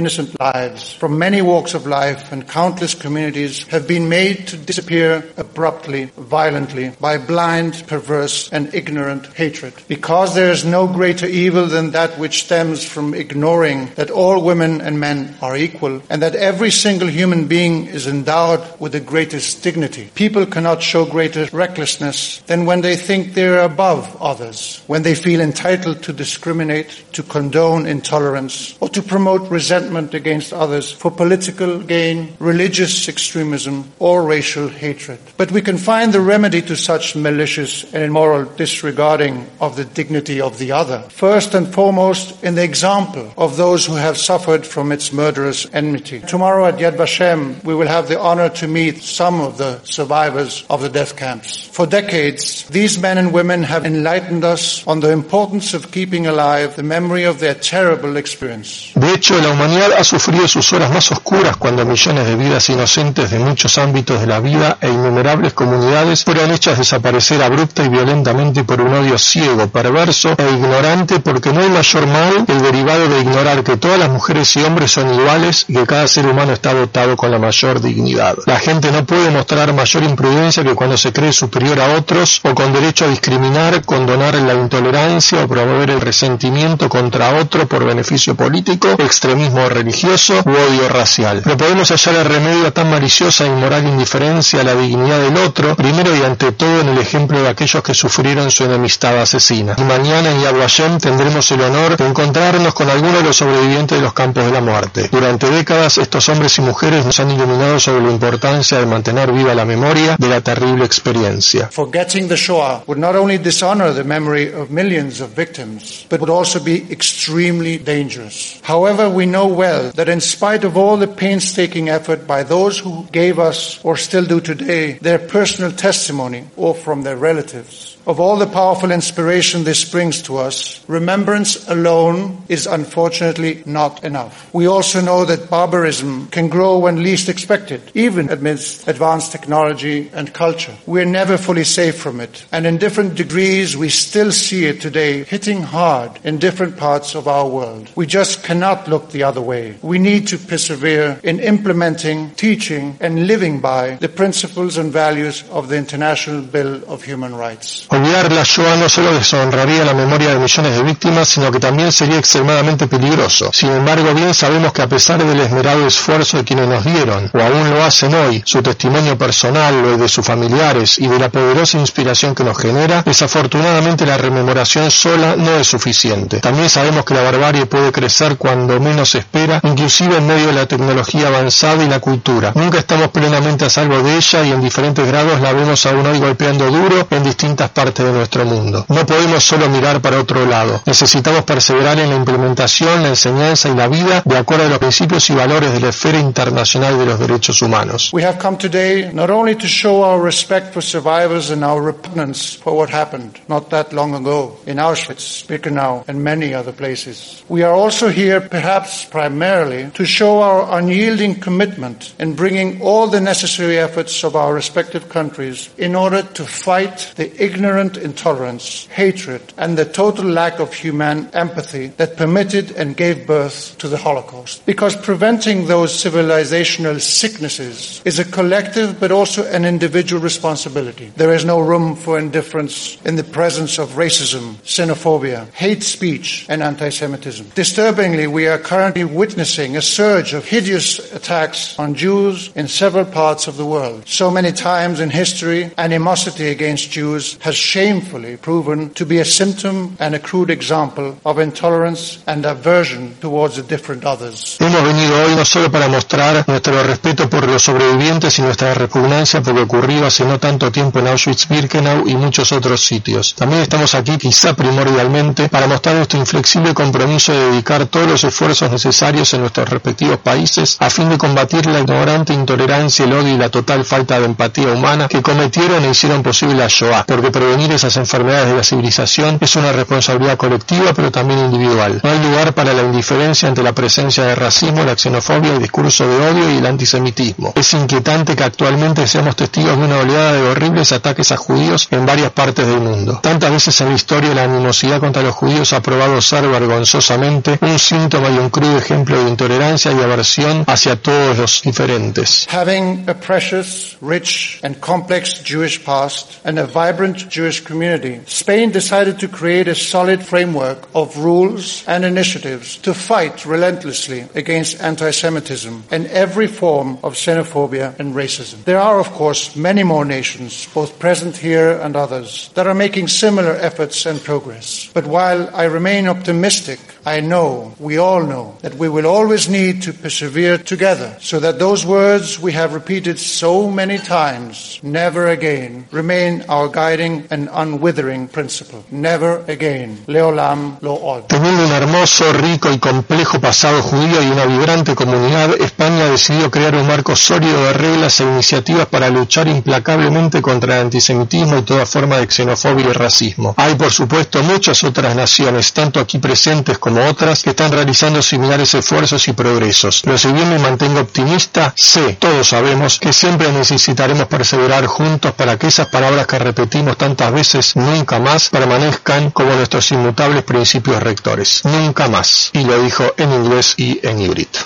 Innocent lives from many walks of life and countless communities have been made to disappear abruptly, violently, by blind, perverse, and ignorant hatred. Because there is no greater evil than that which stems from ignoring that all women and men are equal and that every single human being is endowed with the greatest dignity. People cannot show greater recklessness than when they think they are above others, when they feel entitled to discriminate, to condone intolerance, or to promote resentment against others for political gain, religious extremism, or racial hatred. But we can find the remedy to such malicious and immoral disregarding of the dignity of the other. First and foremost, in the example of those who have suffered from its murderous enmity. Tomorrow at Yad Vashem, we will have the honor to meet some of the survivors of the death camps. For decades, these men and women have enlightened us on the importance of keeping alive the memory of their terrible experience. De hecho, la humanidad ha sufrido sus horas más oscuras cuando millones de vidas inocentes de muchos ámbitos de la vida e innumerables comunidades fueron hechas desaparecer abrupta y violentamente por un odio ciego, perverso e ignorante porque no hay mayor mal que el derivado de ignorar que todas las mujeres y hombres son iguales y que cada ser humano está dotado con la mayor dignidad. La gente no puede mostrar mayor imprudencia que cuando se cree superior a otros o con derecho a discriminar, condonar la intolerancia o promover el resentimiento contra otro por beneficio político, extremismo religioso u odio racial. No podemos hallar el remedio a tan maliciosa e inmoral indiferencia a la dignidad del otro, primero y ante todo en el ejemplo de aquellos que sufrieron su enemistad asesina. Y mañana en Vashem tendremos el honor de encontrarnos con algunos de los sobrevivientes de los campos de la muerte. Durante décadas estos hombres y mujeres nos han iluminado sobre la importancia de mantener viva la memoria de la terrible experiencia. Forgetting the Shoah would not only dishonor the memory of millions of victims, but would also be extremely dangerous. However, we know well that in spite of all the painstaking effort by those who gave us, or still do today, their personal testimony or from their relatives, of all the powerful inspiration this brings to us, remembrance alone is unfortunately not enough. We also know that barbarism can grow when least expected, even amidst advanced technology and culture. We're never fully safe from it, and in different degrees we still see it today hitting hard in different parts of our world. We just cannot look the other way. We need to persevere in implementing, teaching, and living by the principles and values of the International Bill of Human Rights. Olvidar la Shoah no solo deshonraría la memoria de millones de víctimas, sino que también sería extremadamente peligroso. Sin embargo, bien sabemos que a pesar del esmerado esfuerzo de quienes nos dieron, o aún lo hacen hoy, su testimonio personal, lo de sus familiares y de la poderosa inspiración que nos genera, desafortunadamente la rememoración sola no es suficiente. También sabemos que la barbarie puede crecer cuando menos se espera, inclusive en medio de la tecnología avanzada y la cultura. Nunca estamos plenamente a salvo de ella y en diferentes grados la vemos aún hoy golpeando duro en distintas partes de nuestro mundo. No podemos solo mirar para otro lado. Necesitamos perseverar en la implementación, la enseñanza y la vida de acuerdo a los principios y valores de la esfera internacional de los derechos humanos. We have come today not only to show our respect for survivors and our repugnance for what happened not that long ago in Auschwitz, Birkenau, and many other places. We are also here, perhaps primarily, to show our unyielding commitment in bringing all the necessary efforts of our respective countries in order to fight the ignorant intolerance, hatred, and the total lack of human empathy that permitted and gave birth to the Holocaust. Because preventing those civilizational sicknesses is a collective but also an individual responsibility. There is no room for indifference in the presence of racism, xenophobia, hate speech, and anti-Semitism. Disturbingly, we are currently witnessing a surge of hideous attacks on Jews in several parts of the world. So many times in history, animosity against Jews has shamefully proven to be a symptom and a crude example of intolerance and aversion towards the different others. Hemos venido hoy no solo para mostrar nuestro respeto por los sobrevivientes y nuestra repugnancia por lo ocurrido hace no tanto tiempo en Auschwitz-Birkenau y muchos otros sitios. También estamos aquí, quizá primordialmente, para mostrar nuestro inflexible compromiso de dedicar todos los esfuerzos necesarios en nuestros respectivos países a fin de combatir la ignorante intolerancia, el odio y la total falta de empatía humana que cometieron e hicieron posible la Shoah, porque prevenir esas enfermedades de la civilización es una responsabilidad colectiva pero también individual. No hay lugar para la indiferencia ante la presencia de racismo, la xenofobia, el discurso de odio y el antisemitismo. Es inquietante que actualmente seamos testigos de una oleada de horribles ataques a judíos en varias partes del mundo. Tantas veces en la historia la animosidad contra los judíos ha probado ser vergonzosamente un síntoma y un crudo ejemplo de intolerancia y aversión hacia todos los diferentes. Having a precious, rich, and complex Jewish past and a vibrant community, Spain decided to create a solid framework of rules and initiatives to fight relentlessly against anti-Semitism and every form of xenophobia and racism. There are, of course, many more nations, both present here and others, that are making similar efforts and progress. But while I remain optimistic, I know, we all know, that we will always need to persevere together so that those words we have repeated so many times, never again, remain our guiding and unwithering principle. Never again. Leolam lo od. Teniendo un hermoso, rico y complejo pasado judío y una vibrante comunidad, España decidió crear un marco sólido de reglas e iniciativas para luchar implacablemente contra el antisemitismo y toda forma de xenofobia y racismo. Hay, por supuesto, muchas otras naciones, tanto aquí presentes como como otras que están realizando similares esfuerzos y progresos. Pero si bien me mantengo optimista, sé, todos sabemos, que siempre necesitaremos perseverar juntos para que esas palabras que repetimos tantas veces nunca más permanezcan como nuestros inmutables principios rectores. Nunca más. Y lo dijo en inglés y en híbrido.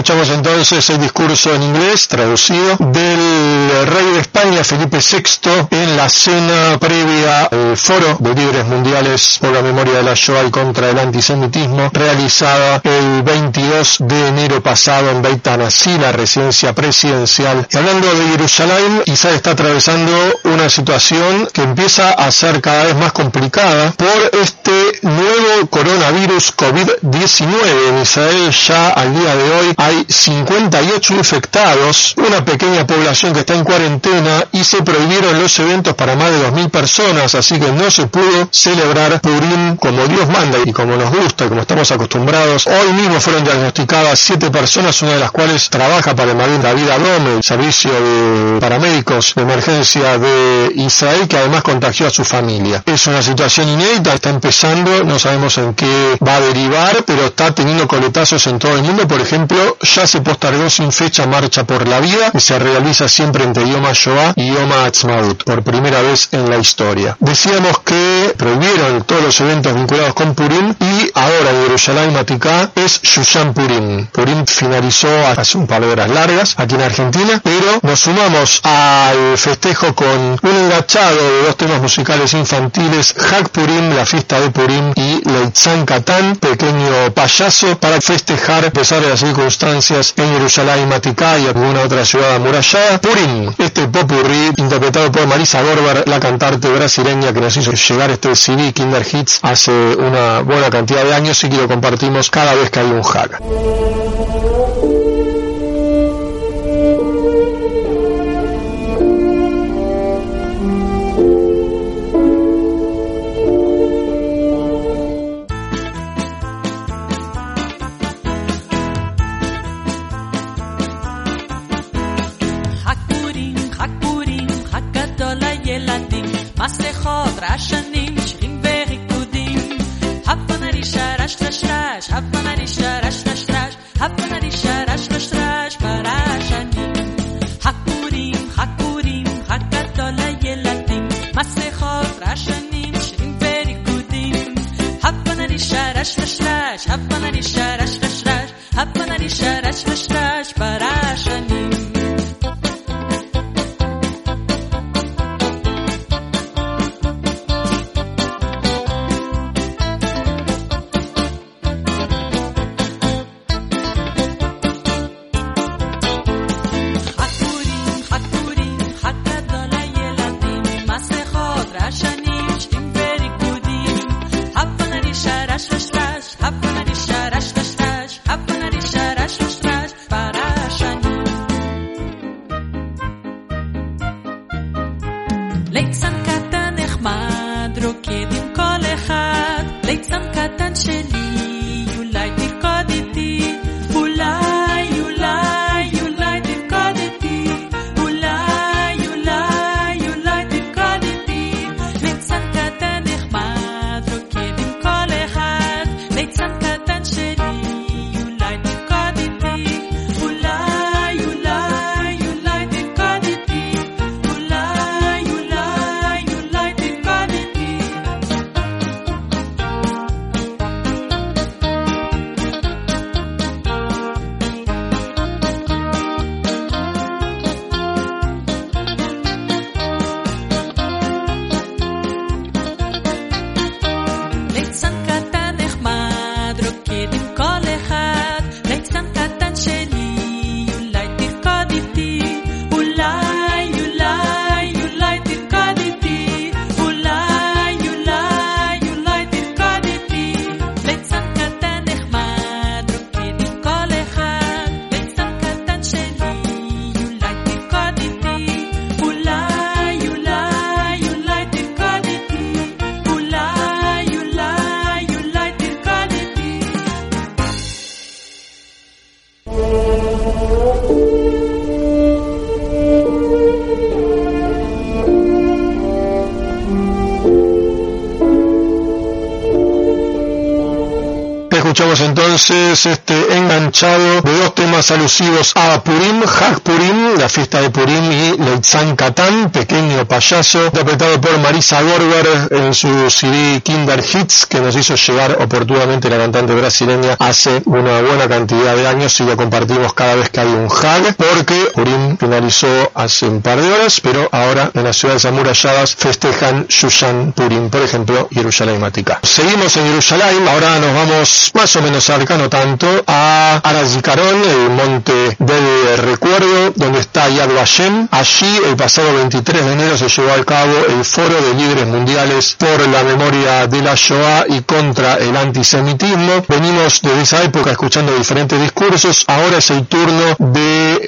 Escuchamos entonces el discurso en inglés traducido del rey de España Felipe VI en la cena previa al foro de líderes mundiales por la memoria de la Shoah y contra el antisemitismo realizada el 22 de enero pasado en Beit Anasí, la residencia presidencial. Y hablando de Jerusalén, Israel está atravesando una situación que empieza a ser cada vez más complicada por este nuevo coronavirus COVID-19. En Israel ya al día de hoy hay 58 infectados, una pequeña población que está en cuarentena y se prohibieron los eventos para más de 2.000 personas, así que no se pudo celebrar Purim como Dios manda y como nos gusta y como estamos acostumbrados. Hoy mismo fueron diagnosticadas 7 personas, una de las cuales trabaja para el Marín David Adom, el servicio de paramédicos de emergencia de Israel, que además contagió a su familia. Es una situación inédita, está empezando, no sabemos en qué va a derivar, pero está teniendo coletazos en todo el mundo. Por ejemplo, ya se postergó sin fecha Marcha por la Vida y se realiza siempre entre Yom HaShoah y Yom HaAtzmaut, por primera vez en la historia. Decíamos que prohibieron todos los eventos vinculados con Purim y ahora Jerusalén Maticá es Shushan Purim. Purim finalizó hace un par de horas largas aquí en Argentina, pero nos sumamos al festejo con un enganchado de dos temas musicales infantiles, Hak Purim, la fiesta de Purim y Leitzan Katan, pequeño payaso, para festejar a pesar de las circunstancias en Jerusalén Maticá y alguna otra ciudad amurallada. Purim, este popurrí interpretado por Marisa Gorbar, la cantante brasileña que nos hizo llegar este CD Kinder Hits hace una buena cantidad de años y que lo compartimos cada vez que hay un hack. Entonces este enganchado temas alusivos a Purim, Hag Purim, la fiesta de Purim y Leitzan Katan, pequeño payaso, interpretado por Marisa Gorber en su CD Kinder Hits, que nos hizo llegar oportunamente la cantante brasileña hace una buena cantidad de años y lo compartimos cada vez que hay un Hag, porque Purim finalizó hace un par de horas, pero ahora en las ciudades amuralladas festejan Shushan Purim, por ejemplo, Jerusalén Matica. Seguimos en Jerusalén, ahora nos vamos más o menos cerca, no tanto, a Arazikaron, el monte del recuerdo, donde está Yad Vashem. Allí, el pasado 23 de enero, se llevó a cabo el Foro de Líderes Mundiales por la memoria de la Shoah y contra el antisemitismo. Venimos desde esa época escuchando diferentes discursos. Ahora es el turno del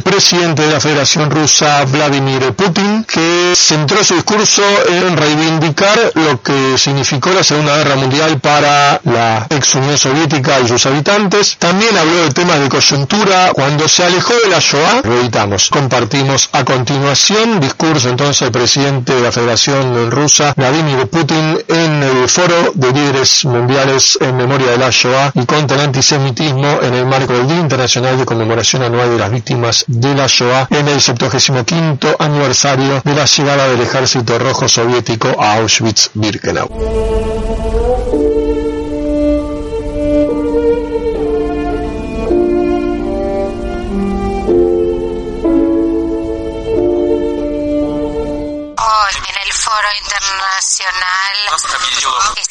presidente de la Federación Rusa, Vladimir Putin, que centró su discurso en reivindicar lo que significó la Segunda Guerra Mundial para la ex Unión Soviética y sus habitantes. También habló de temas de coyuntura. Cuando se alejó de la Shoah, reeditamos, compartimos a continuación discurso entonces del presidente de la Federación Rusa, Vladimir Putin, en el foro de líderes mundiales en memoria de la Shoah y contra el antisemitismo en el marco del Día Internacional de Conmemoración Anual de las Víctimas de la Shoah en el 75 aniversario de la llegada del Ejército Rojo Soviético a Auschwitz-Birkenau.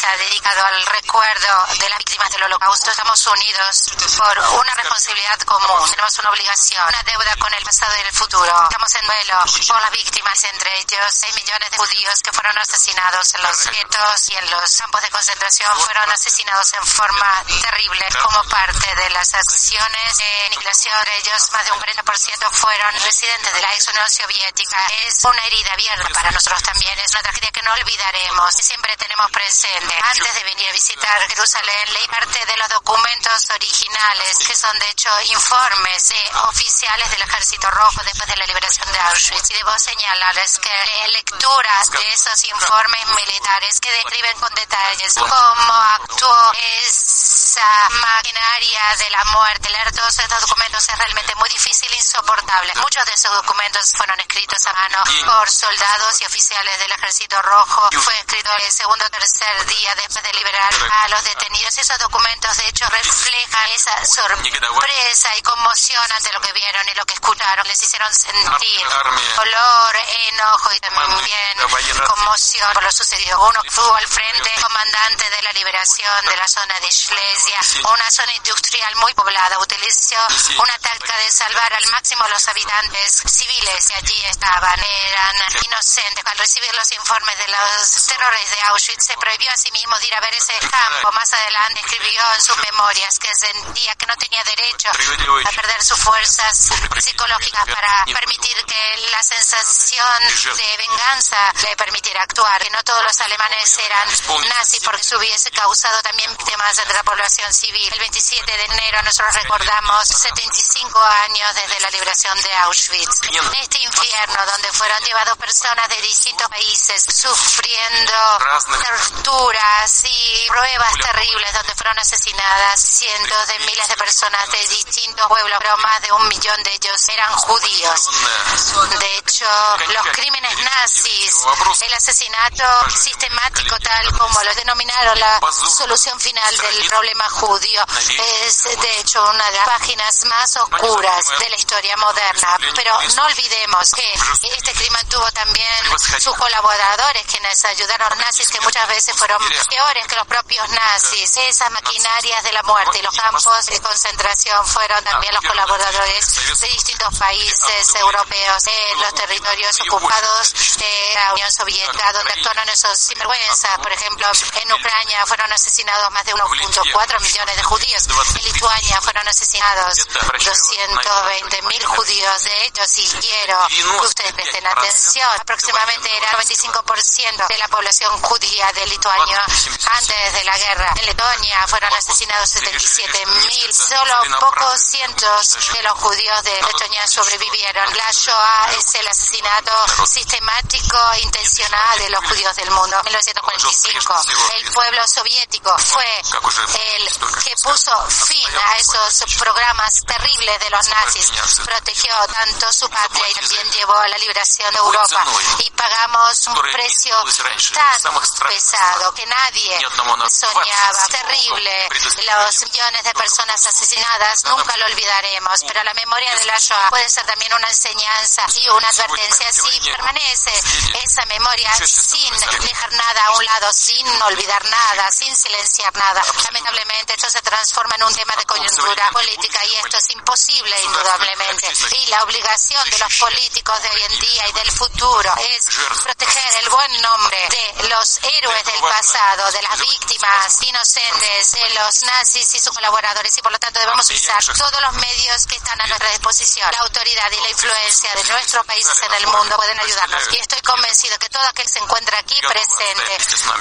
Está dedicado al recuerdo de las víctimas del Holocausto, estamos unidos por una responsabilidad común. Tenemos una obligación, una deuda con el pasado y el futuro. Estamos en duelo por las víctimas, entre ellos 6 millones de judíos que fueron asesinados en los guetos y en los campos de concentración. Fueron asesinados en forma terrible como parte de las acciones de aniquilación de ellos. Más de un 40% fueron residentes de la ex Unión Soviética. Es una herida abierta para nosotros también. Es una tragedia que no olvidaremos siempre tenemos presente. Antes de venir a visitar Jerusalén, leí parte de los documentos originales, que son de hecho informes de oficiales del Ejército Rojo después de la liberación de Auschwitz. Y debo señalarles que lecturas de esos informes militares que describen con detalles cómo actuó esa maquinaria de la muerte. Leer todos estos documentos es realmente muy difícil e insoportable. Muchos de esos documentos fueron escritos a mano por soldados y oficiales del Ejército Rojo. Fue escrito el segundo o tercer día después de liberar a los detenidos. Esos documentos, de hecho, reflejan esa sorpresa y conmoción ante lo que vieron y lo que escucharon. Les hicieron sentir dolor, enojo y también conmoción por lo sucedido. Uno fue al frente, comandante de la liberación de la zona de Schlesia, una zona industrial muy poblada. Utilizó una táctica de salvar al máximo a los habitantes civiles que allí estaban. Eran inocentes. Al recibir los informes de los terrores de Auschwitz, se prohibió a sí mismo de ir a ver ese campo. Más adelante escribió en sus memorias que sentía que no tenía derecho a perder sus fuerzas psicológicas para permitir que la sensación de venganza le permitiera actuar. Que no todos los alemanes eran nazis porque se hubiese causado también víctimas entre la población El 27 de enero nosotros recordamos 75 años desde la liberación de Auschwitz. En este infierno donde fueron llevados personas de distintos países sufriendo torturas y pruebas terribles donde fueron asesinadas cientos de miles de personas de distintos pueblos, pero más de un millón de ellos eran judíos. De hecho, los crímenes nazis, el asesinato sistemático tal como lo denominaron la solución final del problema judío, es de hecho una de las páginas más oscuras de la historia moderna. Pero no olvidemos que este crimen tuvo también sus colaboradores quienes ayudaron a los nazis que muchas veces fueron peores que los propios nazis. Esas maquinarias de la muerte y los campos de concentración fueron también los colaboradores de distintos países europeos en los territorios ocupados de la Unión Soviética, donde actuaron esos sinvergüenzas. Por ejemplo, en Ucrania fueron asesinados más de 1.4 millones de judíos. En Lituania fueron asesinados 220 mil judíos. De hecho, si quiero que ustedes presten atención, aproximadamente era el 95% de la población judía de Lituania antes de la guerra. En Letonia fueron asesinados 77 mil. Solo pocos cientos de los judíos de Letonia sobrevivieron. La Shoah es el asesinato sistemático e intencional de los judíos del mundo. En 1945, el pueblo soviético fue el que puso fin a esos programas terribles de los nazis, protegió tanto su patria y también llevó a la liberación de Europa. Y pagamos un precio tan pesado que nadie soñaba. Terrible. Los millones de personas asesinadas nunca lo olvidaremos, pero la memoria de la Shoah puede ser también una enseñanza y una advertencia si permanece esa memoria sin dejar nada a un lado, sin olvidar nada, sin silenciar nada. Lamentablemente esto se transforma en un tema de coyuntura política y esto es imposible indudablemente. Y la obligación de los políticos de hoy en día y del futuro es proteger el buen nombre de los héroes del pasado, de las víctimas inocentes, de los nazis y sus colaboradores. Y por lo tanto debemos usar todos los medios que están a nuestra disposición. La autoridad y la influencia de nuestros países en el mundo pueden ayudarnos. y estoy convencido que todo aquel que se encuentra aquí presente,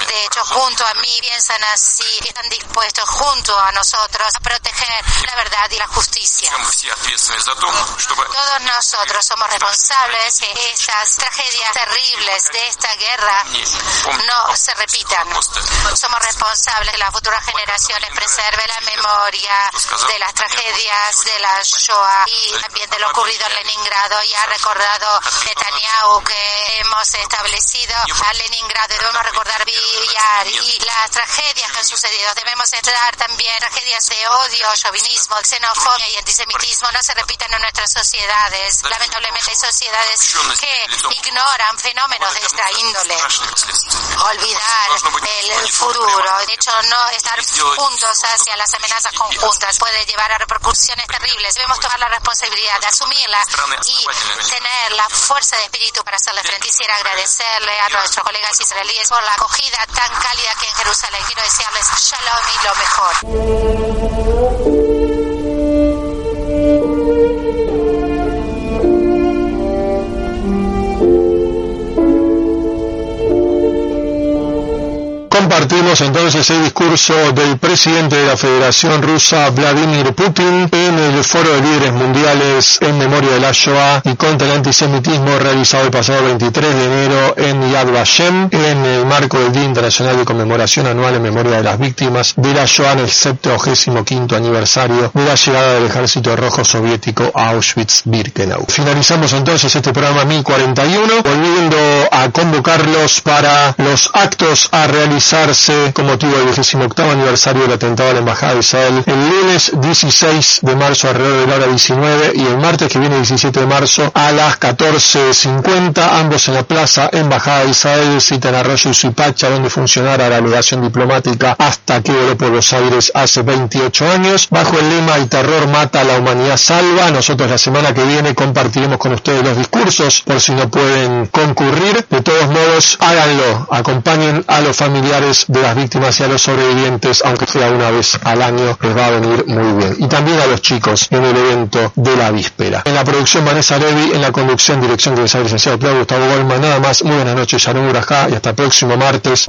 de hecho junto a mí, piensan así y están dispuestos junto a nosotros a proteger la verdad y la justicia. Todos nosotros somos responsables que estas tragedias terribles de esta guerra no se repitan. Somos responsables que las futuras generaciones preserven la memoria de las tragedias de la Shoah y también de lo ocurrido en Leningrado. Y ha recordado Netanyahu que hemos establecido a Leningrado y debemos recordar Villar y las tragedias que han sucedido. Debemos también tragedias de odio, chauvinismo, xenofobia y antisemitismo no se repitan en nuestras sociedades. Lamentablemente hay sociedades que ignoran fenómenos de esta índole. Olvidar el futuro, de hecho no estar juntos hacia las amenazas conjuntas puede llevar a repercusiones terribles. Debemos tomar la responsabilidad de asumirla y tener la fuerza de espíritu para hacerle frente. Quisiera agradecerle a nuestros colegas israelíes por la acogida tan cálida que en Jerusalén. Quiero desearles shalom y lo mejor. คอร์ด Compartimos entonces el discurso del presidente de la Federación Rusa, Vladimir Putin, en el Foro de Líderes Mundiales en memoria de la Shoah y contra el antisemitismo realizado el pasado 23 de enero en Yad Vashem, en el marco del Día Internacional de Conmemoración Anual en memoria de las víctimas de la Shoah en el 75 aniversario de la llegada del Ejército Rojo Soviético a Auschwitz-Birkenau. Finalizamos entonces este programa 1041, volviendo a convocarlos para los actos a realizarse con motivo del 28 aniversario del atentado a la Embajada de Israel el lunes 16 de marzo alrededor de la hora 19 y el martes que viene 17 de marzo a las 14.50, ambos en la plaza Embajada de Israel, cita en Arroyo Suipacha, donde funcionara la delegación diplomática hasta que voló por Buenos Aires hace 28 años, bajo el lema El terror mata, la humanidad salva. Nosotros la semana que viene compartiremos con ustedes los discursos, por si no pueden concurrir. De todos modos, háganlo, acompañen a los familiares de las víctimas y a los sobrevivientes, aunque sea una vez al año, les va a venir muy bien. Y también a los chicos en el evento de la víspera. En la producción Vanessa Levi, en la conducción, dirección que les ha licenciado Claudio Gustavo Goldman. Nada más, muy buenas noches, Sharon Urajá, y hasta el próximo martes.